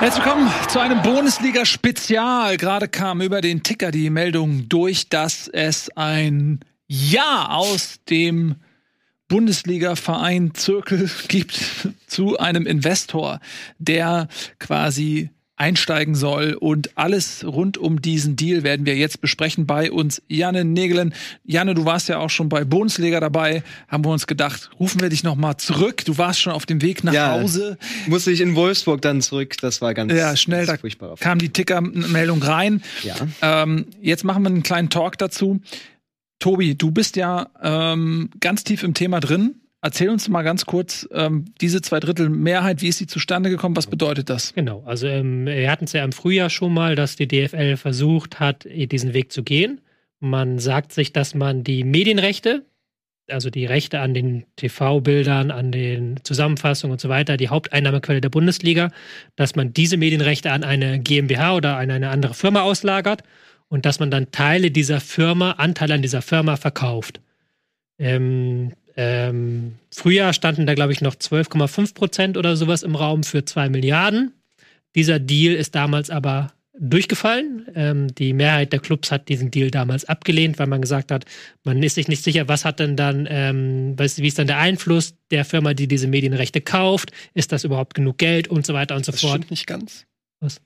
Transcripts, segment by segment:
Herzlich willkommen zu einem Bundesliga-Spezial. Gerade kam über den Ticker die Meldung durch, dass es ein Ja aus dem Bundesliga-Verein Zirkel gibt zu einem Investor, der quasi einsteigen soll. Und alles rund um diesen Deal werden wir jetzt besprechen bei uns. Janne Nägelen. Janne, du warst ja auch schon bei Bundesliga dabei. Haben wir uns gedacht, rufen wir dich noch mal zurück. Du warst schon auf dem Weg nach ja, Hause. Musste ich in Wolfsburg dann zurück. Das war ganz Ja, schnell. Da kam die Ticker-Meldung rein. Ja. Ähm, jetzt machen wir einen kleinen Talk dazu. Tobi, du bist ja ähm, ganz tief im Thema drin. Erzähl uns mal ganz kurz, ähm, diese zwei Drittel Mehrheit, wie ist sie zustande gekommen? Was bedeutet das? Genau, also ähm, wir hatten es ja im Frühjahr schon mal, dass die DFL versucht hat, diesen Weg zu gehen. Man sagt sich, dass man die Medienrechte, also die Rechte an den TV-Bildern, an den Zusammenfassungen und so weiter, die Haupteinnahmequelle der Bundesliga, dass man diese Medienrechte an eine GmbH oder an eine andere Firma auslagert und dass man dann Teile dieser Firma, Anteile an dieser Firma verkauft. Ähm, ähm, früher standen da, glaube ich, noch 12,5 Prozent oder sowas im Raum für 2 Milliarden. Dieser Deal ist damals aber durchgefallen. Ähm, die Mehrheit der Clubs hat diesen Deal damals abgelehnt, weil man gesagt hat, man ist sich nicht sicher, was hat denn dann, ähm, was, wie ist dann der Einfluss der Firma, die diese Medienrechte kauft? Ist das überhaupt genug Geld und so weiter und so das fort? Stimmt nicht ganz. Was?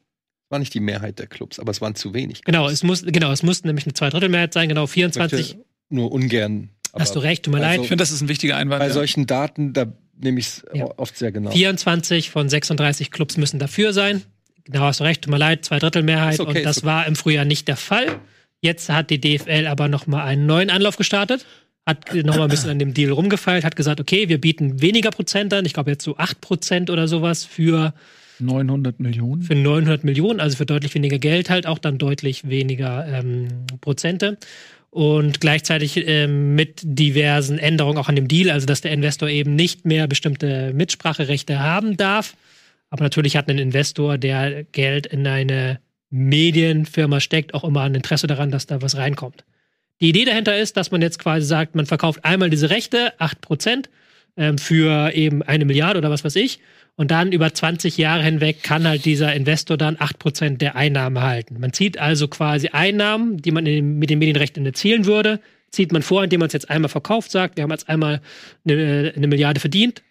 War nicht die Mehrheit der Clubs, aber es waren zu wenig. Genau, es muss, genau, es musste nämlich eine Zweidrittelmehrheit sein, genau 24. Nur ungern Hast du recht, tut mir leid. Ich finde, das ist ein wichtiger Einwand. Bei ja. solchen Daten, da nehme ich es ja. oft sehr genau. 24 von 36 Clubs müssen dafür sein. Genau, hast du recht, tut mir leid, Zweidrittelmehrheit. Okay, und das okay. war im Frühjahr nicht der Fall. Jetzt hat die DFL aber nochmal einen neuen Anlauf gestartet, hat nochmal ein bisschen an dem Deal rumgefeilt, hat gesagt, okay, wir bieten weniger Prozent an, ich glaube jetzt so 8 Prozent oder sowas für 900 Millionen. Für 900 Millionen, also für deutlich weniger Geld halt, auch dann deutlich weniger ähm, Prozente und gleichzeitig ähm, mit diversen Änderungen auch an dem Deal, also dass der Investor eben nicht mehr bestimmte Mitspracherechte haben darf. Aber natürlich hat ein Investor, der Geld in eine Medienfirma steckt, auch immer ein Interesse daran, dass da was reinkommt. Die Idee dahinter ist, dass man jetzt quasi sagt, man verkauft einmal diese Rechte, 8%, ähm, für eben eine Milliarde oder was weiß ich. Und dann über 20 Jahre hinweg kann halt dieser Investor dann 8% der Einnahmen erhalten. Man zieht also quasi Einnahmen, die man in, mit den Medienrechten erzielen würde, zieht man vor, indem man es jetzt einmal verkauft, sagt, wir haben jetzt einmal eine, eine Milliarde verdient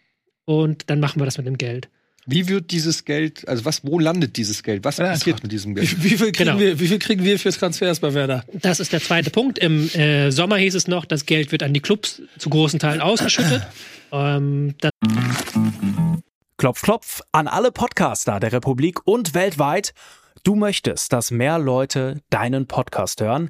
und dann machen wir das mit dem Geld. Wie wird dieses Geld, also was, wo landet dieses Geld? Was ja, passiert mit diesem Geld? Wie, wie, viel kriegen genau. wir, wie viel kriegen wir für Transfers bei Werder? Das ist der zweite Punkt. Im äh, Sommer hieß es noch, das Geld wird an die Clubs zu großen Teilen ausgeschüttet. ähm, Klopf, klopf an alle Podcaster der Republik und weltweit. Du möchtest, dass mehr Leute deinen Podcast hören?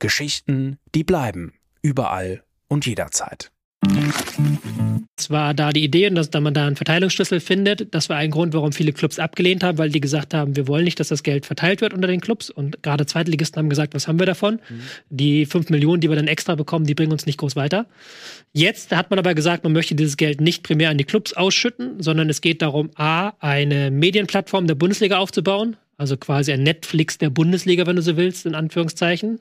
Geschichten, die bleiben. Überall und jederzeit. Es war da die Idee, dass man da einen Verteilungsschlüssel findet. Das war ein Grund, warum viele Clubs abgelehnt haben, weil die gesagt haben, wir wollen nicht, dass das Geld verteilt wird unter den Clubs. Und gerade Zweitligisten haben gesagt, was haben wir davon? Mhm. Die fünf Millionen, die wir dann extra bekommen, die bringen uns nicht groß weiter. Jetzt hat man aber gesagt, man möchte dieses Geld nicht primär an die Clubs ausschütten, sondern es geht darum, A, eine Medienplattform der Bundesliga aufzubauen. Also quasi ein Netflix der Bundesliga, wenn du so willst, in Anführungszeichen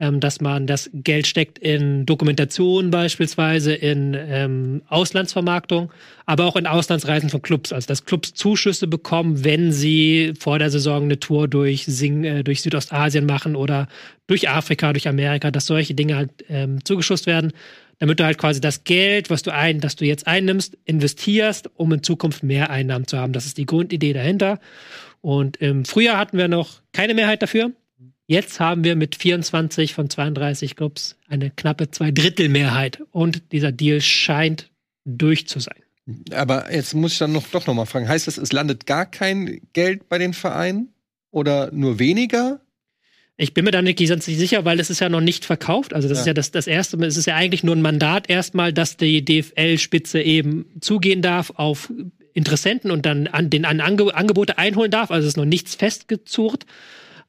ähm, dass man das Geld steckt in Dokumentation beispielsweise, in ähm, Auslandsvermarktung, aber auch in Auslandsreisen von Clubs. Also dass Clubs Zuschüsse bekommen, wenn sie vor der Saison eine Tour durch, Sing äh, durch Südostasien machen oder durch Afrika, durch Amerika, dass solche Dinge halt ähm, zugeschusst werden damit du halt quasi das Geld, was du ein, das du jetzt einnimmst, investierst, um in Zukunft mehr Einnahmen zu haben. Das ist die Grundidee dahinter. Und im Frühjahr hatten wir noch keine Mehrheit dafür. Jetzt haben wir mit 24 von 32 Clubs eine knappe Zweidrittelmehrheit und dieser Deal scheint durch zu sein. Aber jetzt muss ich dann noch, doch noch mal fragen, heißt das, es landet gar kein Geld bei den Vereinen oder nur weniger? Ich bin mir da nicht ganz sicher, weil es ist ja noch nicht verkauft. Also das ja. ist ja das, das erste, es ist ja eigentlich nur ein Mandat erstmal, dass die DFL-Spitze eben zugehen darf auf Interessenten und dann an den an Ange Angebote einholen darf. Also es ist noch nichts festgezurrt.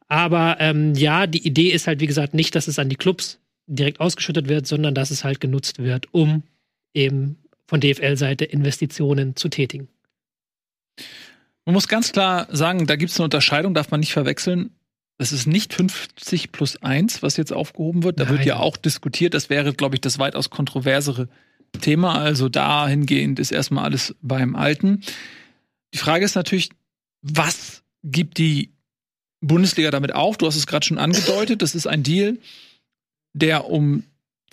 Aber ähm, ja, die Idee ist halt, wie gesagt, nicht, dass es an die Clubs direkt ausgeschüttet wird, sondern dass es halt genutzt wird, um eben von DFL-Seite Investitionen zu tätigen. Man muss ganz klar sagen, da gibt es eine Unterscheidung, darf man nicht verwechseln. Das ist nicht 50 plus 1, was jetzt aufgehoben wird. Da Nein. wird ja auch diskutiert. Das wäre, glaube ich, das weitaus kontroversere Thema. Also dahingehend ist erstmal alles beim Alten. Die Frage ist natürlich, was gibt die Bundesliga damit auf? Du hast es gerade schon angedeutet. Das ist ein Deal, der um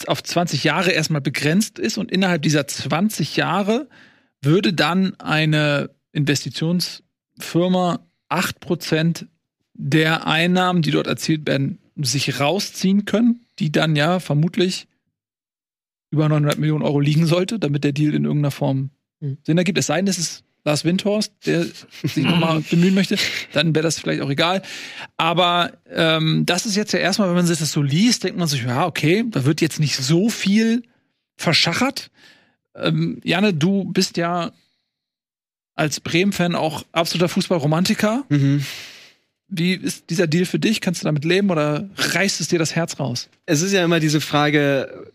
auf 20 Jahre erstmal begrenzt ist und innerhalb dieser 20 Jahre würde dann eine Investitionsfirma 8% der Einnahmen, die dort erzielt werden, sich rausziehen können, die dann ja vermutlich über 900 Millionen Euro liegen sollte, damit der Deal in irgendeiner Form Mhm. Sinn ergibt. Es sei denn, es ist Lars Windhorst, der sich nochmal bemühen möchte, dann wäre das vielleicht auch egal. Aber ähm, das ist jetzt ja erstmal, wenn man sich das so liest, denkt man sich, ja, okay, da wird jetzt nicht so viel verschachert. Ähm, Janne, du bist ja als Bremen-Fan auch absoluter Fußballromantiker. Mhm. Wie ist dieser Deal für dich? Kannst du damit leben oder reißt es dir das Herz raus? Es ist ja immer diese Frage,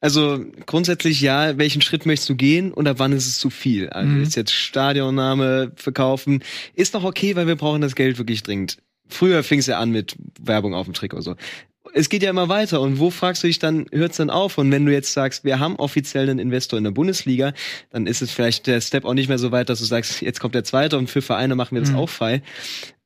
also grundsätzlich ja, welchen Schritt möchtest du gehen und ab wann ist es zu viel? Also Mhm. ist jetzt Stadionname verkaufen, ist doch okay, weil wir brauchen das Geld wirklich dringend. Früher fing es ja an mit Werbung auf dem Trikot so. Es geht ja immer weiter und wo fragst du dich dann, hört's dann auf? Und wenn du jetzt sagst, wir haben offiziell einen Investor in der Bundesliga, dann ist es vielleicht der Step auch nicht mehr so weit, dass du sagst, jetzt kommt der zweite und für Vereine machen wir das Mhm. auch frei.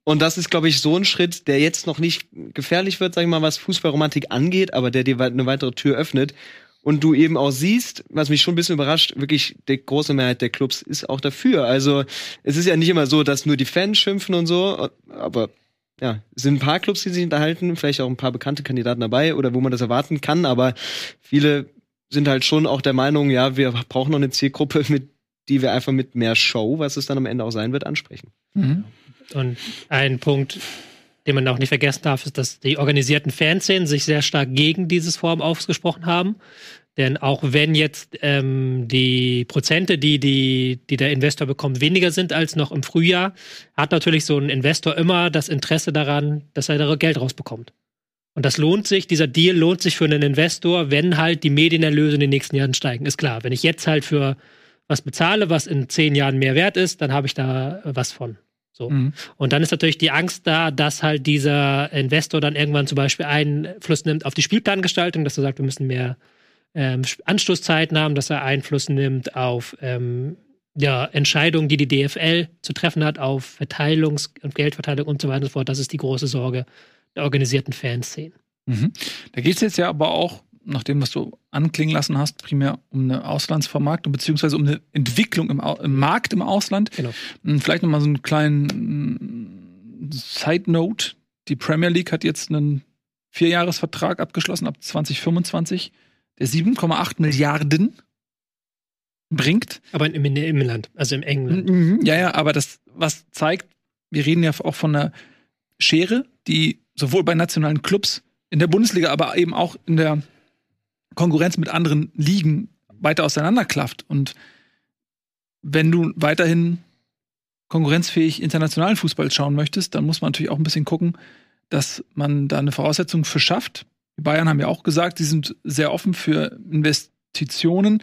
Und das ist, glaube ich, so ein Schritt, der jetzt noch nicht gefährlich wird, sag ich mal, was Fußballromantik angeht, aber der dir eine weitere Tür öffnet. Und du eben auch siehst, was mich schon ein bisschen überrascht, wirklich die große Mehrheit der Clubs ist auch dafür. Also es ist ja nicht immer so, dass nur die Fans schimpfen und so, aber ja, es sind ein paar Clubs, die sich unterhalten, vielleicht auch ein paar bekannte Kandidaten dabei oder wo man das erwarten kann, aber viele sind halt schon auch der Meinung, ja, wir brauchen noch eine Zielgruppe, mit die wir einfach mit mehr Show, was es dann am Ende auch sein wird, ansprechen. Und ein Punkt, den man auch nicht vergessen darf, ist, dass die organisierten Fanszenen sich sehr stark gegen dieses Form ausgesprochen haben. Denn auch wenn jetzt ähm, die Prozente, die, die, die der Investor bekommt, weniger sind als noch im Frühjahr, hat natürlich so ein Investor immer das Interesse daran, dass er da Geld rausbekommt. Und das lohnt sich, dieser Deal lohnt sich für einen Investor, wenn halt die Medienerlöse in den nächsten Jahren steigen. Ist klar, wenn ich jetzt halt für was bezahle, was in zehn Jahren mehr wert ist, dann habe ich da was von. So. Mhm. Und dann ist natürlich die Angst da, dass halt dieser Investor dann irgendwann zum Beispiel Einfluss nimmt auf die Spielplangestaltung, dass er sagt, wir müssen mehr ähm, Anstoßzeiten haben, dass er Einfluss nimmt auf ähm, ja, Entscheidungen, die die DFL zu treffen hat, auf Verteilungs- und Geldverteilung und so weiter und so fort. Das ist die große Sorge der organisierten Fanszenen. Mhm. Da geht es jetzt ja aber auch, nach dem, was du anklingen lassen hast, primär um eine Auslandsvermarktung beziehungsweise um eine Entwicklung im, Au im Markt im Ausland. Genau. Und Vielleicht noch mal so einen kleinen Side Note: Die Premier League hat jetzt einen Vierjahresvertrag abgeschlossen ab 2025, der 7,8 Milliarden bringt. Aber im, im Inland, also im England. Mhm. Ja, ja, aber das, was zeigt, wir reden ja auch von einer Schere, die sowohl bei nationalen Clubs in der Bundesliga, aber eben auch in der Konkurrenz mit anderen Ligen weiter auseinanderklafft. Und wenn du weiterhin konkurrenzfähig internationalen Fußball schauen möchtest, dann muss man natürlich auch ein bisschen gucken, dass man da eine Voraussetzung für schafft. Die Bayern haben ja auch gesagt, sie sind sehr offen für Investitionen.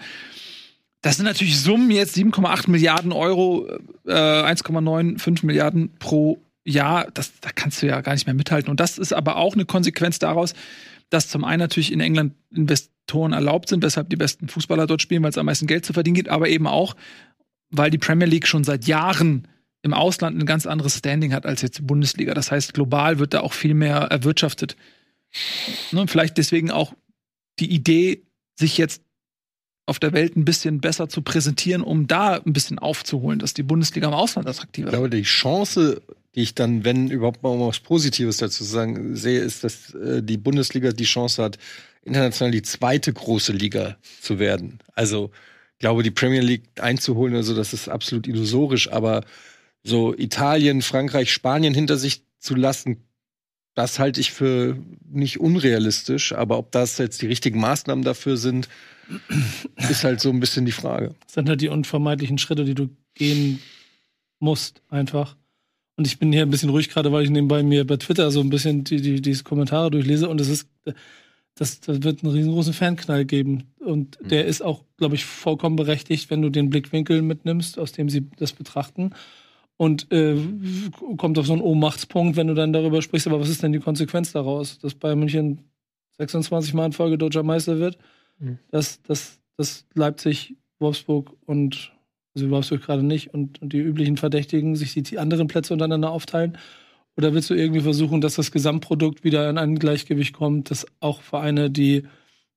Das sind natürlich Summen jetzt 7,8 Milliarden Euro, äh, 1,95 Milliarden pro Jahr. Das, da kannst du ja gar nicht mehr mithalten. Und das ist aber auch eine Konsequenz daraus, dass zum einen natürlich in England Investoren erlaubt sind, weshalb die besten Fußballer dort spielen, weil es am meisten Geld zu verdienen gibt, aber eben auch, weil die Premier League schon seit Jahren im Ausland ein ganz anderes Standing hat als jetzt die Bundesliga. Das heißt, global wird da auch viel mehr erwirtschaftet. Ne, vielleicht deswegen auch die Idee, sich jetzt auf der Welt ein bisschen besser zu präsentieren, um da ein bisschen aufzuholen, dass die Bundesliga im Ausland attraktiver Ich wird. glaube, die Chance, die ich dann, wenn überhaupt mal was Positives dazu zu sagen sehe, ist, dass äh, die Bundesliga die Chance hat, international die zweite große Liga zu werden. Also, ich glaube, die Premier League einzuholen, also das ist absolut illusorisch, aber so Italien, Frankreich, Spanien hinter sich zu lassen, das halte ich für nicht unrealistisch, aber ob das jetzt die richtigen Maßnahmen dafür sind, ist halt so ein bisschen die Frage. Das sind halt die unvermeidlichen Schritte, die du gehen musst, einfach. Und ich bin hier ein bisschen ruhig gerade, weil ich nebenbei mir bei Twitter so ein bisschen die, die, diese Kommentare durchlese und es ist, das, das wird einen riesengroßen Fanknall geben. Und der ist auch, glaube ich, vollkommen berechtigt, wenn du den Blickwinkel mitnimmst, aus dem sie das betrachten. Und äh, kommt auf so einen Ohnmachtspunkt, wenn du dann darüber sprichst, aber was ist denn die Konsequenz daraus? Dass Bayern München 26 Mal in Folge Deutscher Meister wird, Mhm. dass, dass, dass Leipzig, Wolfsburg und also Wolfsburg gerade nicht und, und die üblichen Verdächtigen sich die, die anderen Plätze untereinander aufteilen? Oder willst du irgendwie versuchen, dass das Gesamtprodukt wieder in ein Gleichgewicht kommt, dass auch Vereine, die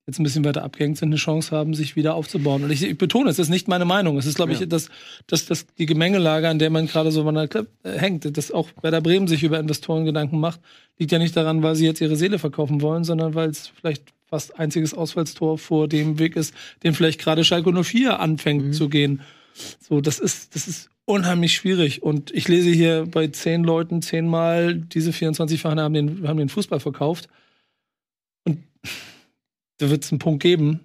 jetzt ein bisschen weiter abgehängt sind, eine Chance haben, sich wieder aufzubauen? Und ich, ich betone, es ist nicht meine Meinung. Es ist, glaube ich, Ja. dass dass das die Gemengelage, an der man gerade so an der Klipp, äh, hängt, dass auch Werder Bremen sich über Investoren Gedanken macht, liegt ja nicht daran, weil sie jetzt ihre Seele verkaufen wollen, sondern weil es vielleicht fast einziges Ausfallstor vor dem Weg ist, den vielleicht gerade Schalke 04 anfängt zu gehen. So, das ist, das ist unheimlich schwierig. Und ich lese hier bei zehn Leuten zehnmal, diese 24 Vereine haben den, haben den Fußball verkauft. Und da wird es einen Punkt geben.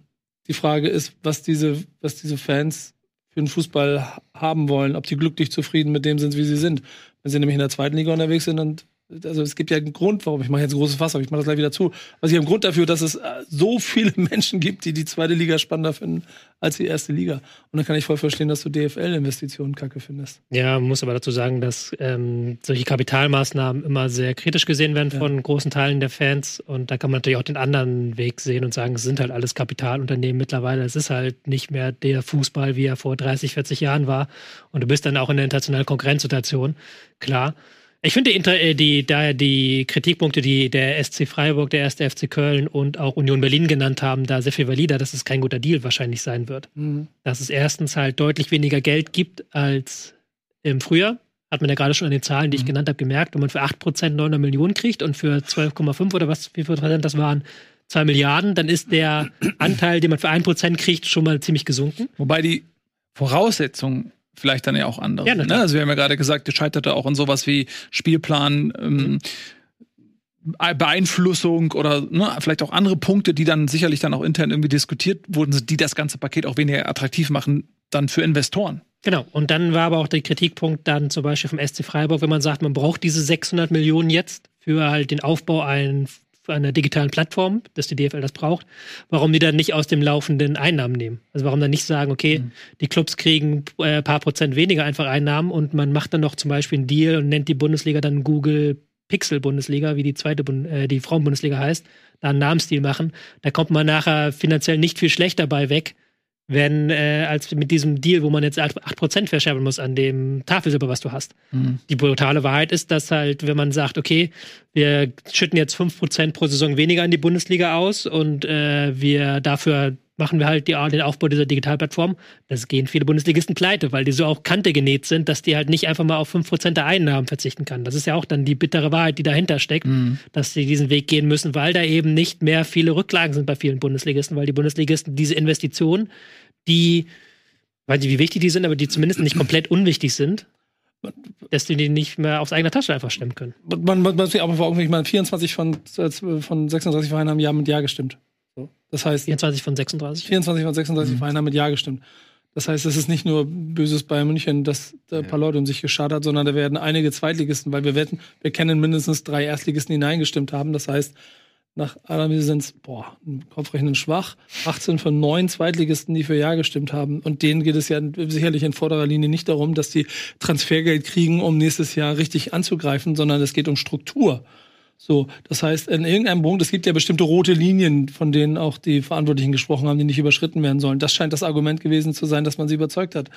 Die Frage ist, was diese, was diese Fans für den Fußball ha- haben wollen, ob die glücklich zufrieden mit dem sind, wie sie sind. Wenn sie nämlich in der zweiten Liga unterwegs sind, dann also es gibt ja einen Grund, warum ich mache jetzt ein großes Fass, aber ich mache das gleich wieder zu. Also ich habe einen Grund dafür, dass es äh, so viele Menschen gibt, die die zweite Liga spannender finden als die erste Liga. Und dann kann ich voll verstehen, dass du DFL-Investitionen kacke findest. Ja, man muss aber dazu sagen, dass ähm, solche Kapitalmaßnahmen immer sehr kritisch gesehen werden Ja. von großen Teilen der Fans. Und da kann man natürlich auch den anderen Weg sehen und sagen, es sind halt alles Kapitalunternehmen mittlerweile. Es ist halt nicht mehr der Fußball, wie er vor 30, 40 Jahren war. Und du bist dann auch in der internationalen Konkurrenzsituation. Klar. Ich finde die, äh, die, daher die Kritikpunkte, die der SC Freiburg, der erste FC Köln und auch Union Berlin genannt haben, da sehr viel valider, dass es kein guter Deal wahrscheinlich sein wird dass es erstens halt deutlich weniger Geld gibt als im Frühjahr. Hat man ja gerade schon an den Zahlen, die ich genannt habe, gemerkt. Wenn man für 8% 900 Millionen kriegt und für 12,5 oder was, wie viel Prozent das waren, 2 Milliarden, dann ist der Anteil, den man für 1% kriegt, schon mal ziemlich gesunken. Wobei die Voraussetzungen vielleicht dann ja auch andere Ja. Ne? Also wir haben ja gerade gesagt, es scheiterte auch an sowas wie Spielplan, ähm, Beeinflussung oder ne, vielleicht auch andere Punkte, die dann sicherlich dann auch intern irgendwie diskutiert wurden, die das ganze Paket auch weniger attraktiv machen, dann für Investoren. Genau. Und dann war aber auch der Kritikpunkt dann zum Beispiel vom SC Freiburg, wenn man sagt, man braucht diese 600 Millionen jetzt für halt den Aufbau ein, für einer digitalen Plattform, dass die DFL das braucht, warum die dann nicht aus dem laufenden Einnahmen nehmen. Also warum dann nicht sagen, okay, die Clubs kriegen äh, paar Prozent weniger einfach Einnahmen und man macht dann noch zum Beispiel einen Deal und nennt die Bundesliga dann Google Pixel Bundesliga, wie die zweite Bund äh, die Frauenbundesliga heißt, da einen Namensdeal machen. Da kommt man nachher finanziell nicht viel schlechter bei weg, wenn äh, als mit diesem Deal, wo man jetzt 8% verscherben muss an dem Tafelsilber, was du hast. Die brutale Wahrheit ist, dass halt, wenn man sagt, okay, wir schütten jetzt 5% pro Saison weniger an die Bundesliga aus und äh, wir dafür machen wir halt die, den Aufbau dieser Digitalplattform, das gehen viele Bundesligisten pleite, weil die so auch Kante genäht sind, dass die halt nicht einfach mal auf 5% der Einnahmen verzichten kann. Das ist ja auch dann die bittere Wahrheit, die dahinter steckt, dass sie diesen Weg gehen müssen, weil da eben nicht mehr viele Rücklagen sind bei vielen Bundesligisten, weil die Bundesligisten diese Investitionen, die, weiß nicht, wie wichtig die sind, aber die zumindest nicht komplett unwichtig sind, dass die die nicht mehr aus eigener Tasche einfach stemmen können. Man, man, man sich aber vor Augen, ich meine, 24 von, äh, von 36 Vereinen haben Ja mit Ja gestimmt. Das heißt, 24 von 36. 24 von 36 Vereinen haben mit Ja gestimmt. Das heißt, es ist nicht nur böses Bayern München, dass da ein paar Leute um sich geschadet hat, sondern da werden einige Zweitligisten, weil wir wetten, wir kennen mindestens drei Erstligisten, die Nein gestimmt haben. Das heißt, nach Analyse sind es, boah, Kopfrechnen schwach, 18 von neun Zweitligisten, die für Ja gestimmt haben. Und denen geht es ja sicherlich in vorderer Linie nicht darum, dass die Transfergeld kriegen, um nächstes Jahr richtig anzugreifen, sondern es geht um Struktur. So, das heißt, in irgendeinem Punkt, es gibt ja bestimmte rote Linien, von denen auch die Verantwortlichen gesprochen haben, die nicht überschritten werden sollen. Das scheint das Argument gewesen zu sein, dass man sie überzeugt hat.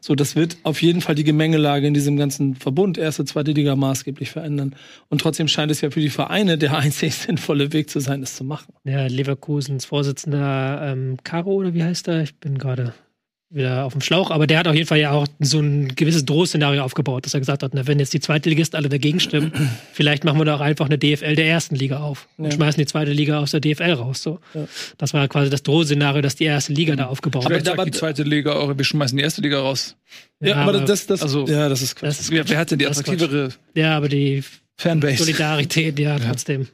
So, das wird auf jeden Fall die Gemengelage in diesem ganzen Verbund, erste, zweite Liga maßgeblich verändern. Und trotzdem scheint es ja für die Vereine der einzig sinnvolle Weg zu sein, es zu machen. Ja, Leverkusens Vorsitzender ähm, Caro, oder wie heißt er? Ich bin gerade wieder auf dem Schlauch, aber der hat auf jeden Fall ja auch so ein gewisses Drohszenario aufgebaut, dass er gesagt hat, na, wenn jetzt die zweite Ligisten alle dagegen stimmen, vielleicht machen wir doch einfach eine DFL der ersten Liga auf und Ja. schmeißen die zweite Liga aus der DFL raus. So. Ja. Das war quasi das Drohszenario, dass die erste Liga da aufgebaut Aber wird. da- Vielleicht sagt die zweite Liga auch, wir schmeißen die erste Liga raus. Ja, aber das, das, also- ja, das ist Quatsch. Das ist wer, wer hat denn die attraktivere? Ja, aber die Fanbase. Solidarität, ja, trotzdem.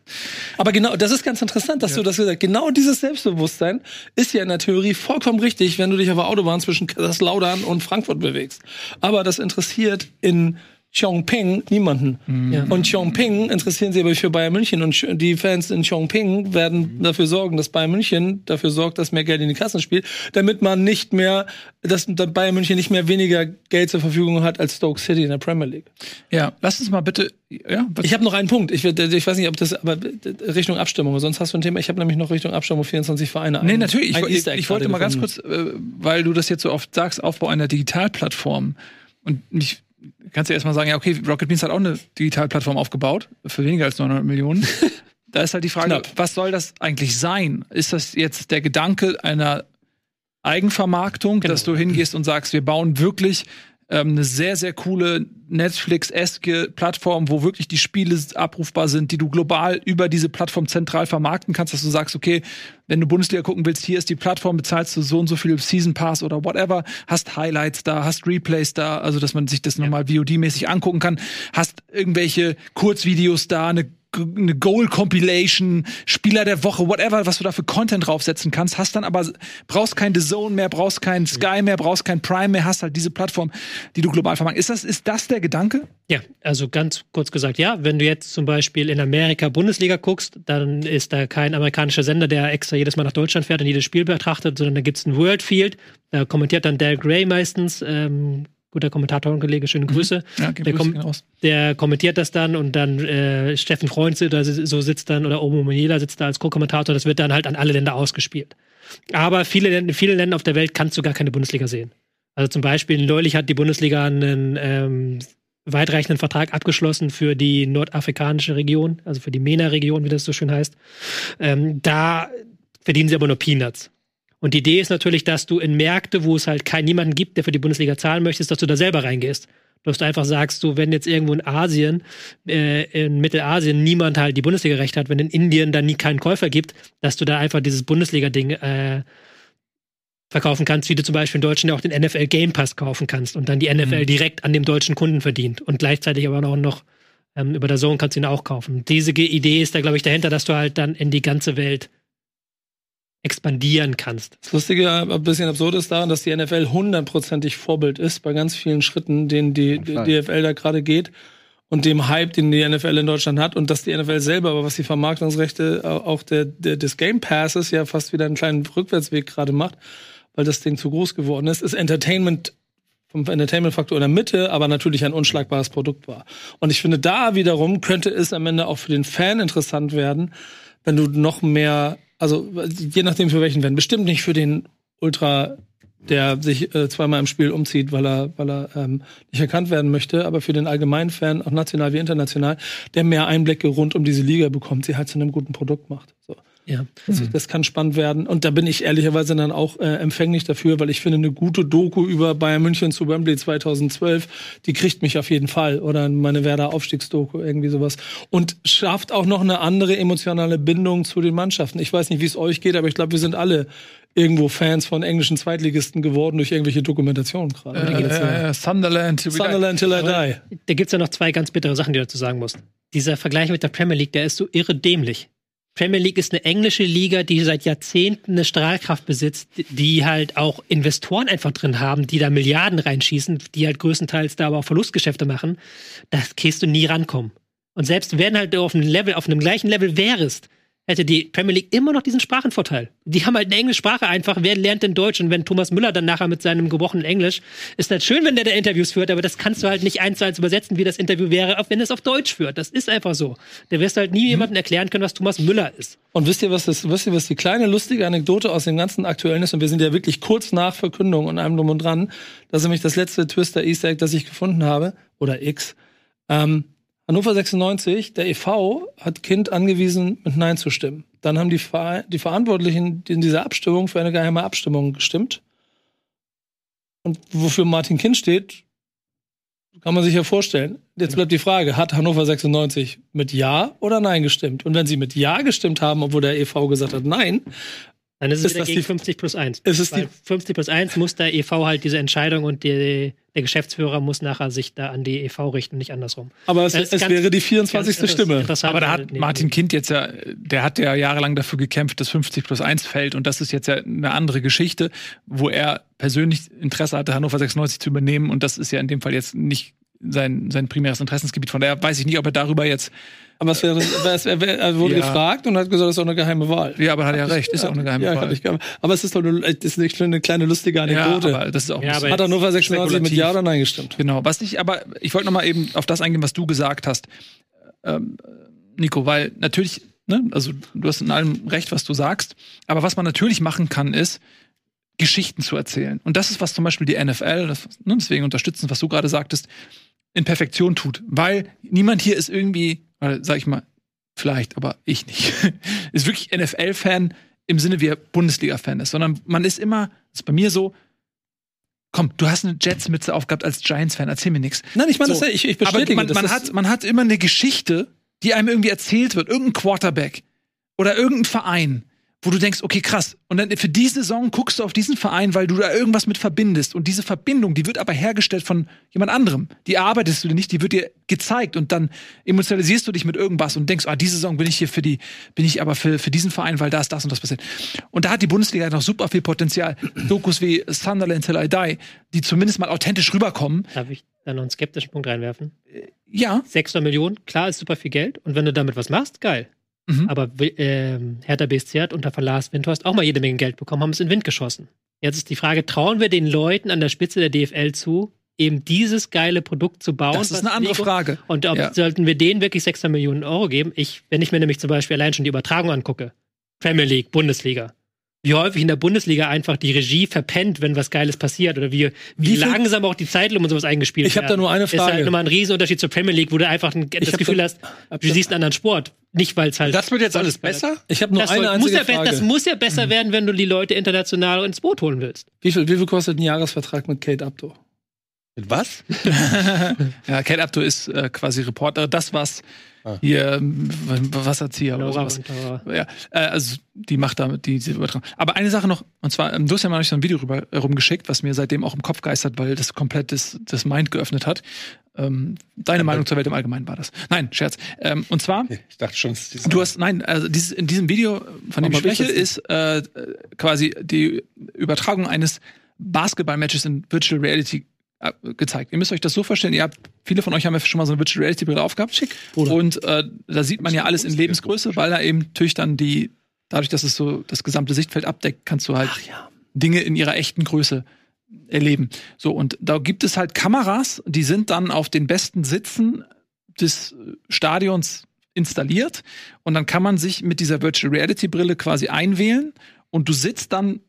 Aber genau, das ist ganz interessant, dass du das gesagt hast. Genau dieses Selbstbewusstsein ist ja in der Theorie vollkommen richtig, wenn du dich auf der Autobahn zwischen Kaiserslautern und Frankfurt bewegst. Aber das interessiert in Chongping niemanden. Ja. Und Chongping interessieren sich aber für Bayern München und die Fans in Chongping werden dafür sorgen, dass Bayern München dafür sorgt, dass mehr Geld in die Kassen spielt, damit man nicht mehr, dass Bayern München nicht mehr weniger Geld zur Verfügung hat als Stoke City in der Premier League. Ja, lass uns mal bitte. Ja, Ich habe noch einen Punkt. Ich, ich weiß nicht, ob das, aber Richtung Abstimmung. Sonst hast du ein Thema. Ich habe nämlich noch Richtung Abstimmung 24 Vereine. Nee, ein- natürlich. Ich, ein ich, ich wollte mal ganz kurz, äh, weil du das jetzt so oft sagst, Aufbau einer Digitalplattform. Und ich kannst du erst mal sagen, ja, okay, Rocket Beans hat auch eine Digitalplattform aufgebaut, für weniger als 900 Millionen. da ist halt die Frage, Knapp. was soll das eigentlich sein? Ist das jetzt der Gedanke einer Eigenvermarktung, Genau. dass du hingehst und sagst, wir bauen wirklich ähm, eine sehr, sehr coole Netflix-eske Plattform, wo wirklich die Spiele abrufbar sind, die du global über diese Plattform zentral vermarkten kannst, dass du sagst, okay, wenn du Bundesliga gucken willst, hier ist die Plattform, bezahlst du so und so viel Season Pass oder whatever, hast Highlights da, hast Replays da, also dass man sich das nochmal VOD-mäßig angucken kann, hast irgendwelche Kurzvideos da, eine eine Goal-Compilation, Spieler der Woche, whatever, was du da für Content draufsetzen kannst, hast dann aber, brauchst kein The Zone mehr, brauchst kein Sky mehr, brauchst kein Prime mehr, hast halt diese Plattform, die du global vermarktest. Ist das, ist das der Gedanke? Ja, also ganz kurz gesagt, ja. Wenn du jetzt zum Beispiel in Amerika Bundesliga guckst, dann ist da kein amerikanischer Sender, der extra jedes Mal nach Deutschland fährt und jedes Spiel betrachtet, sondern da gibt's ein World Field. Da kommentiert dann Dale Gray meistens, ähm, guter Kommentator und Kollege, schöne Grüße. Ja, Der raus. Der kommentiert das dann und dann äh, Steffen Freund oder so sitzt dann oder Omo Manila sitzt da als Co-Kommentator. Das wird dann halt an alle Länder ausgespielt. Aber viele, in vielen Ländern auf der Welt kannst du gar keine Bundesliga sehen. Also zum Beispiel neulich hat die Bundesliga einen ähm, weitreichenden Vertrag abgeschlossen für die nordafrikanische Region, also für die MENA-Region, wie das so schön heißt. Ähm, da verdienen sie aber nur Peanuts. Und die Idee ist natürlich, dass du in Märkte, wo es halt kein niemanden gibt, der für die Bundesliga zahlen möchtest, dass du da selber reingehst. Dass du einfach sagst, du, wenn jetzt irgendwo in Asien, äh, in Mittelasien niemand halt die Bundesliga-Rechte hat, wenn in Indien dann nie keinen Käufer gibt, dass du da einfach dieses Bundesliga-Ding äh, verkaufen kannst, wie du zum Beispiel in Deutschland ja auch den NFL Game Pass kaufen kannst und dann die NFL direkt an dem deutschen Kunden verdient und gleichzeitig aber auch noch ähm, über der Zone kannst du ihn auch kaufen. Diese Idee ist da, glaube ich, dahinter, dass du halt dann in die ganze Welt expandieren kannst. Das Lustige, ein bisschen absurd ist daran, dass die NFL hundertprozentig Vorbild ist bei ganz vielen Schritten, den die, die. DFL da gerade geht und dem Hype, den die NFL in Deutschland hat und dass die NFL selber, aber was die Vermarktungsrechte äh, auch der, der, des Game Passes ja fast wieder einen kleinen Rückwärtsweg gerade macht, weil das Ding zu groß geworden ist, ist Entertainment vom Entertainment-Faktor in der Mitte, aber natürlich ein unschlagbares Produkt war. Und ich finde, da wiederum könnte es am Ende auch für den Fan interessant werden, wenn du noch mehr, also je nachdem für welchen Fan, bestimmt nicht für den Ultra, der sich äh, zweimal im Spiel umzieht, weil er, weil er ähm, nicht erkannt werden möchte, aber für den allgemeinen Fan, auch national wie international, der mehr Einblicke rund um diese Liga bekommt, sie halt zu einem guten Produkt macht. Ja. Das, das kann spannend werden. Und da bin ich ehrlicherweise dann auch äh, empfänglich dafür, weil ich finde, eine gute Doku über Bayern München zu Wembley 2012, die kriegt mich auf jeden Fall. Oder meine Werder Aufstiegsdoku, irgendwie sowas. Und schafft auch noch eine andere emotionale Bindung zu den Mannschaften. Ich weiß nicht, wie es euch geht, aber ich glaube, wir sind alle irgendwo Fans von englischen Zweitligisten geworden durch irgendwelche Dokumentationen gerade. Äh, äh, äh, Sunderland. Sunderland till I die. Da gibt's ja noch zwei ganz bittere Sachen, die du dazu sagen musst. Dieser Vergleich mit der Premier League, der ist so irre dämlich. Premier League ist eine englische Liga, die seit Jahrzehnten eine Strahlkraft besitzt, die halt auch Investoren einfach drin haben, die da Milliarden reinschießen, die halt größtenteils da aber auch Verlustgeschäfte machen. Da kannst du nie rankommen. Und selbst wenn halt du auf einem Level, auf einem gleichen Level wärst, hätte die Premier League immer noch diesen Sprachenvorteil. Die haben halt eine englische Sprache einfach. Wer lernt denn Deutsch? Und wenn Thomas Müller dann nachher mit seinem gebrochenen Englisch, ist halt schön, wenn der da Interviews führt, aber das kannst du halt nicht eins zu eins übersetzen, wie das Interview wäre, auch wenn es auf Deutsch führt. Das ist einfach so. Da wirst du halt nie jemandem erklären können, was Thomas Müller ist. Und wisst ihr, was das, wisst ihr, was die kleine lustige Anekdote aus dem ganzen Aktuellen ist? Und wir sind ja wirklich kurz nach Verkündung und allem drum und dran. Das ist nämlich das letzte Twister Easter Egg, das ich gefunden habe. Oder X. Ähm, Hannover 96, der e.V. hat Kind angewiesen, mit Nein zu stimmen. Dann haben die, Ver die Verantwortlichen in dieser Abstimmung für eine geheime Abstimmung gestimmt. Und wofür Martin Kind steht, kann man sich ja vorstellen. Jetzt bleibt die Frage, hat Hannover 96 mit Ja oder Nein gestimmt? Und wenn sie mit Ja gestimmt haben, obwohl der e.V. gesagt hat Nein, Dann ist es Ist wieder das gegen die- 50 plus 1. Ist es Weil die- 50 plus 1 muss der EV halt diese Entscheidung und die, der Geschäftsführer muss nachher sich da an die EV richten, nicht andersrum. Aber es, es ganz- wäre die Ganz 24. interess- Stimme. interessant. Aber da hat Nee, Martin Kind jetzt ja, der hat ja jahrelang dafür gekämpft, dass 50 plus 1 fällt. Und das ist jetzt ja eine andere Geschichte, wo er persönlich Interesse hatte, Hannover 96 zu übernehmen. Und das ist ja in dem Fall jetzt nicht sein, sein primäres Interessensgebiet. Von daher weiß ich nicht, ob er darüber jetzt, Aber es wäre, er, er wurde Ja. gefragt und hat gesagt, das ist auch eine geheime Wahl. ja, aber hat ja recht, ist ja auch eine geheime ja, Wahl. ich Aber es ist doch eine, ist eine kleine- eine kleine lustige Ja, Anekdote. aber das ist auch Ja, ein aber bisschen- hat Hannover 96 mit. Ja oder Nein gestimmt? Genau. Was ich aber, ich wollte noch mal eben auf das eingehen, was du gesagt hast, ähm, Nico, weil natürlich, ne, also du hast in allem recht, was du sagst, aber was man natürlich machen kann, ist, Geschichten zu erzählen. Und das ist, was zum Beispiel die NFL, das, ne, deswegen unterstützen, was du gerade sagtest, in Perfektion tut. Weil niemand hier ist irgendwie, oder sag ich mal, vielleicht, aber ich nicht, ist wirklich NFL-Fan im Sinne, wie er Bundesliga-Fan ist, sondern man ist immer, das ist bei mir so, komm, du hast eine Jets-Mütze aufgehabt als Giants-Fan, erzähl mir nichts. Nein, ich meine, So. das, ich, ich Aber bestätige man, das. man, hat, man hat immer eine Geschichte, die einem irgendwie erzählt wird, irgendein Quarterback oder irgendein Verein, wo du denkst, okay, krass. Und dann für die Saison guckst du auf diesen Verein, weil du da irgendwas mit verbindest. Und diese Verbindung, die wird aber hergestellt von jemand anderem. Die erarbeitest du dir nicht, die wird dir gezeigt. Und dann emotionalisierst du dich mit irgendwas und denkst, ah, diese Saison bin ich hier für die, bin ich aber für, für diesen Verein, weil da ist das und das passiert. Und da hat die Bundesliga noch super viel Potenzial. Dokus wie Sunderland Till I Die, die zumindest mal authentisch rüberkommen. Darf ich da noch einen skeptischen Punkt reinwerfen? Ja, 600 Millionen, klar, ist super viel Geld. Und wenn du damit was machst, geil. Mhm. Aber ähm, Hertha BSC hat unter Verlars Windhorst auch mal jede Menge Geld bekommen, haben es in den Wind geschossen. Jetzt ist die Frage, trauen wir den Leuten an der Spitze der DFL zu, eben dieses geile Produkt zu bauen? das ist eine andere Lego- Frage. Und ob, Ja. sollten wir denen wirklich 600 Millionen Euro geben? Ich, wenn ich mir nämlich zum Beispiel allein schon die Übertragung angucke, Premier League, Bundesliga, wie häufig in der Bundesliga einfach die Regie verpennt, wenn was Geiles passiert oder wie, wie, Wie langsam auch die Zeitlupe und sowas eingespielt Ich hab da nur eine Ist halt Frage. nochmal ein Riesenunterschied zur Premier League, wo du einfach ein, das hab Gefühl da- hast, hab du siehst einen anderen Sport. Nicht, weil es halt. Das wird jetzt alles besser? ich habe nur das, eine soll, muss einzige ja, Frage. das muss ja besser werden, wenn du die Leute international ins Boot holen willst. wie, viel, wie viel kostet ein Jahresvertrag mit Kate Abdo? Mit was? Ja, Kate Abdo ist äh, quasi Reporter. Das, was Ah. hier ähm, Wasserzieher oder sowas. äh, Ja, äh, also die macht damit die, diese Übertragung. Aber eine Sache noch, und zwar, du hast ja mal noch so ein Video rüber, äh, rumgeschickt, was mir seitdem auch im Kopf geistert, weil das komplett das, das Mind geöffnet hat. Ähm, deine Meinung zur Welt im Allgemeinen war das. Nein, Scherz. Ähm, und zwar, Ich dachte schon, es ist Du hast, nein, also dieses, in diesem Video, von dem ich spreche, ist äh, quasi die Übertragung eines Basketball-Matches in Virtual Reality äh, gezeigt. Ihr müsst euch das so vorstellen, ihr habt, viele von euch haben ja schon mal so eine Virtual Reality Brille aufgehabt. Schick. Und äh, da sieht man ja alles in Lebensgröße, weil da eben natürlich dann die, dadurch, dass es so das gesamte Sichtfeld abdeckt, kannst du halt Dinge in ihrer echten Größe erleben. So, und da gibt es halt Kameras, die sind dann auf den besten Sitzen des Stadions installiert und dann kann man sich mit dieser Virtual Reality Brille quasi einwählen und du sitzt dann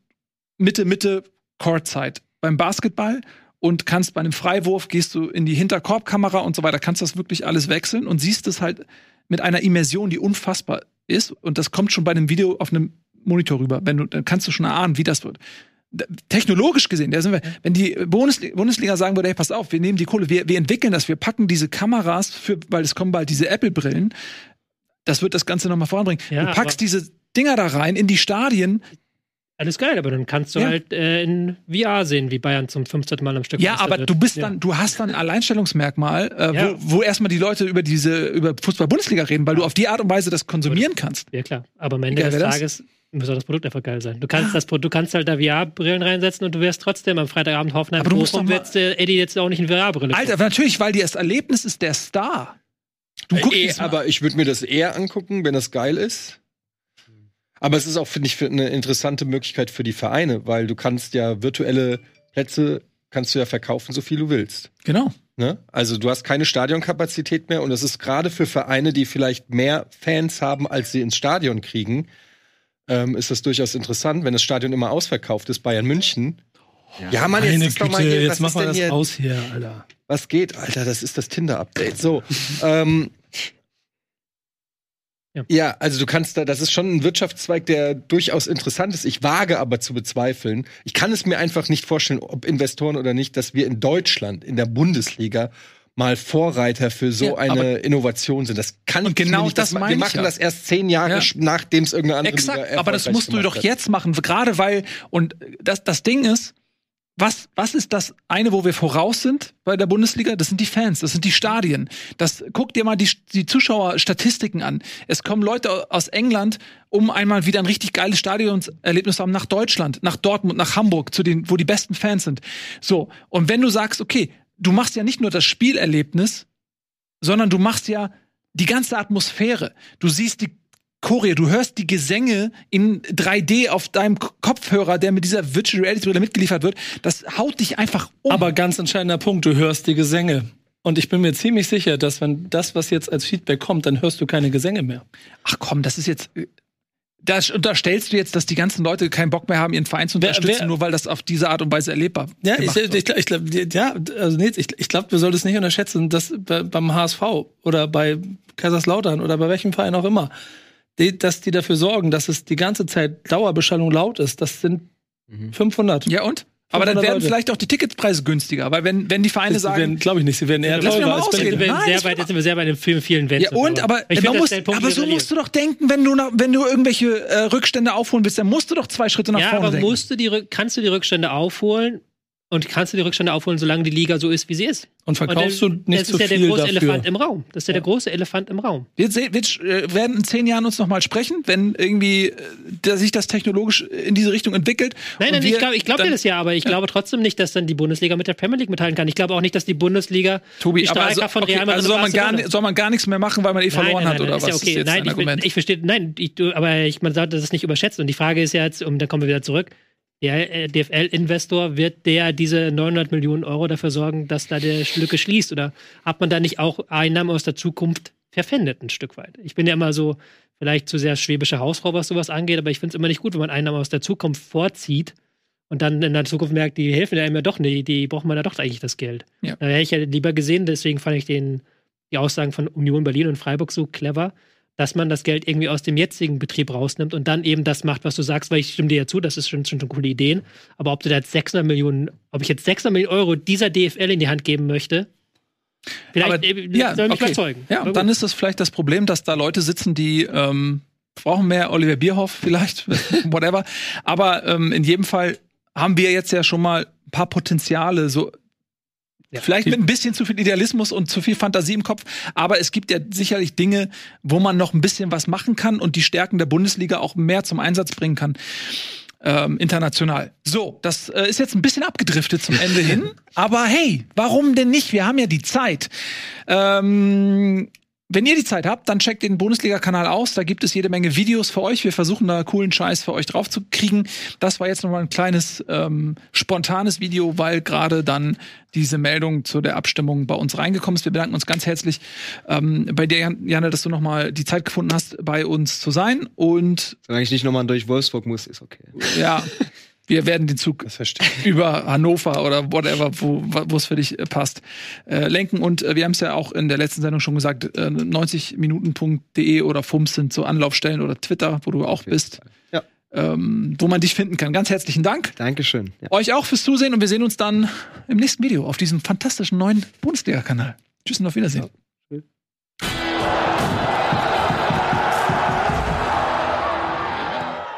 Mitte, Mitte Courtside beim Basketball und kannst bei einem Freiwurf gehst du in die Hinterkorbkamera und so weiter, kannst das wirklich alles wechseln und siehst es halt mit einer Immersion, die unfassbar ist und das kommt schon bei einem Video auf einem Monitor rüber, wenn du, dann kannst du schon erahnen, wie das wird. Technologisch gesehen, da sind wir, wenn die Bundesliga, Bundesliga sagen würde, hey, pass auf, wir nehmen die Kohle, wir, wir entwickeln das, wir packen diese Kameras für, weil es kommen bald diese Apple-Brillen, das wird das Ganze nochmal voranbringen. Ja, du packst diese Dinger da rein in die Stadien, Alles geil, aber dann kannst du Ja. halt äh, in VR sehen, wie Bayern zum 15. Mal am Stück Ja, aber wird. du bist Ja. dann, du hast dann ein Alleinstellungsmerkmal, äh, Ja. wo, wo erstmal die Leute über diese, über Fußball-Bundesliga reden, weil du auf die Art und Weise das konsumieren kannst. Ja, klar. Aber am Ende des das? Tages muss auch das Produkt einfach geil sein. Du kannst das Pro- du kannst halt da VR-Brillen reinsetzen und du wirst trotzdem am Freitagabend Hoffenheim Aber du musst Bochum doch mal- äh, Eddie jetzt auch nicht in VR-Brille. Alter, aber natürlich, weil dir das Erlebnis ist der Star. Du guckst Eh, jetzt mal- aber ich würde mir das eher angucken, wenn das geil ist. Aber es ist auch, finde ich, eine interessante Möglichkeit für die Vereine, weil du kannst ja virtuelle Plätze kannst du ja verkaufen, so viel du willst. Genau. Ne? Also du hast keine Stadionkapazität mehr und das ist gerade für Vereine, die vielleicht mehr Fans haben, als sie ins Stadion kriegen, ähm, ist das durchaus interessant, wenn das Stadion immer ausverkauft ist, Bayern München. Ja, Mann, jetzt, Meine ist doch mal Güte, hier, jetzt was machen wir das hier? aus hier, Alter. Was geht, Alter? Das ist das Tinder-Update. So. ähm, Ja. ja. also du kannst da, das ist schon ein Wirtschaftszweig, der durchaus interessant ist. Ich wage aber zu bezweifeln. Ich kann es mir einfach nicht vorstellen, ob Investoren oder nicht, dass wir in Deutschland, in der Bundesliga, mal Vorreiter für so Ja, eine Innovation sind. Das kann Und genau nicht, das ma- meine Wir machen ja. das erst zehn Jahre, nachdem es irgendeine andere Exakt, aber das musst du doch jetzt machen, gerade weil, und das, das Ding ist, was, was ist das eine, wo wir voraus sind bei der Bundesliga? Das sind die Fans, das sind die Stadien. Das, guck dir mal die, die Zuschauerstatistiken an. Es kommen Leute aus England, um einmal wieder ein richtig geiles Stadionserlebnis zu haben, nach Deutschland, nach Dortmund, nach Hamburg, zu den, wo die besten Fans sind. So. Und wenn du sagst, okay, du machst ja nicht nur das Spielerlebnis, sondern du machst ja die ganze Atmosphäre. Du siehst die Choreo, du hörst die Gesänge in 3D auf deinem Kopfhörer, der mit dieser Virtual Reality Brille mitgeliefert wird. Das haut dich einfach um. Aber ganz entscheidender Punkt, du hörst die Gesänge. Und ich bin mir ziemlich sicher, dass wenn das, was jetzt als Feedback kommt, dann hörst du keine Gesänge mehr. ach komm, das ist jetzt. Da unterstellst du jetzt, dass die ganzen Leute keinen Bock mehr haben, ihren Verein zu Wer- unterstützen, wer- nur weil das auf diese Art und Weise erlebbar Ja, ich, wird. ich, ich glaube, ja, also nee, ich, ich glaube, wir sollten es nicht unterschätzen, dass bei, beim HSV oder bei Kaiserslautern oder bei welchem Verein auch immer, die, dass die dafür sorgen, dass es die ganze Zeit Dauerbeschallung laut ist. Das sind 500. Ja und? Aber dann 500 werden Leute. vielleicht auch die Ticketpreise günstiger, weil wenn, wenn die Vereine Sie sagen, werden, glaube ich nicht, sie werden eher teurer. mal als ausreden. Wir Nein, sehr weit, jetzt sind wir sehr bei den vielen, vielen Events. Ja, und, aber, ich man find, muss, aber so wir musst du doch denken, wenn du, wenn du irgendwelche äh, Rückstände aufholen willst, dann musst du doch zwei Schritte nach Ja, vorne aber denken. musst du die, kannst du die Rückstände aufholen und kannst du die Rückstände aufholen, solange die Liga so ist, wie sie ist. Und verkaufst du Und nicht das so ist ja der viel große dafür. Elefant im Raum. Das ist ja, der große Elefant im Raum. Wir, se- wir äh, werden in zehn Jahren uns noch mal sprechen, wenn irgendwie äh, da sich das technologisch in diese Richtung entwickelt. Nein, nein, wir ich glaube ich glaub dir dann- das ja, aber ich glaube trotzdem nicht, dass dann die Bundesliga mit der Premier League mithalten kann. Ich glaube auch nicht, dass die Bundesliga Tobi, die Streiker also, von okay, Real Madrid also soll man, gar, soll man gar nichts mehr machen, weil man eh verloren nein, nein, hat nein, oder ist was? ja okay. nein, ein ich, Argument? ich verstehe, nein, ich, du, aber ich, man sollte das nicht überschätzen. Und die Frage ist ja jetzt, und dann kommen wir wieder zurück, der äh, DFL-Investor wird der diese 900 Millionen Euro dafür sorgen, dass da der Lücke schließt? Oder hat man da nicht auch Einnahmen aus der Zukunft verpfändet ein Stück weit? Ich bin ja immer so vielleicht zu sehr schwäbische Hausfrau, was sowas angeht, aber ich finde es immer nicht gut, wenn man Einnahmen aus der Zukunft vorzieht und dann in der Zukunft merkt, die helfen einem ja doch nicht, die brauchen wir da doch eigentlich das Geld. Ja. Da hätte ich ja lieber gesehen, deswegen fand ich den, die Aussagen von Union Berlin und Freiburg so clever, dass man das Geld irgendwie aus dem jetzigen Betrieb rausnimmt und dann eben das macht, was du sagst, weil ich stimme dir ja zu, das ist schon, schon coole Ideen. Aber ob du da jetzt 600 Millionen, ob ich jetzt 600 Millionen Euro dieser DFL in die Hand geben möchte, vielleicht Aber, äh, ja, soll mich okay. überzeugen. Ja, dann ist das vielleicht das Problem, dass da Leute sitzen, die ähm, brauchen mehr Oliver Bierhoff vielleicht, whatever. Aber ähm, in jedem Fall haben wir jetzt ja schon mal ein paar Potenziale, so Vielleicht mit ein bisschen zu viel Idealismus und zu viel Fantasie im Kopf, aber es gibt ja sicherlich Dinge, wo man noch ein bisschen was machen kann und die Stärken der Bundesliga auch mehr zum Einsatz bringen kann. Ähm, international. So, das äh, ist jetzt ein bisschen abgedriftet zum Ende hin. Aber hey, warum denn nicht? Wir haben ja die Zeit. Ähm, wenn ihr die Zeit habt, dann checkt den Bundesliga-Kanal aus. Da gibt es jede Menge Videos für euch. Wir versuchen da coolen Scheiß für euch drauf zu kriegen. Das war jetzt nochmal ein kleines ähm, spontanes Video, weil gerade dann diese Meldung zu der Abstimmung bei uns reingekommen ist. Wir bedanken uns ganz herzlich ähm, bei dir, Jan- Janne, dass du nochmal die Zeit gefunden hast, bei uns zu sein. Und Solange ich nicht nochmal durch Wolfsburg muss, ist okay. ja, wir werden den Zug über Hannover oder whatever, wo es für dich äh, passt, äh, lenken. Und äh, wir haben es ja auch in der letzten Sendung schon gesagt, äh, 90minuten.de oder FUMS sind so Anlaufstellen oder Twitter, wo du auch bist, Ja. ähm, wo man dich finden kann. Ganz herzlichen Dank. Dankeschön. Ja. Euch auch fürs Zusehen und wir sehen uns dann im nächsten Video auf diesem fantastischen neuen Bundesliga-Kanal. Tschüss und auf Wiedersehen.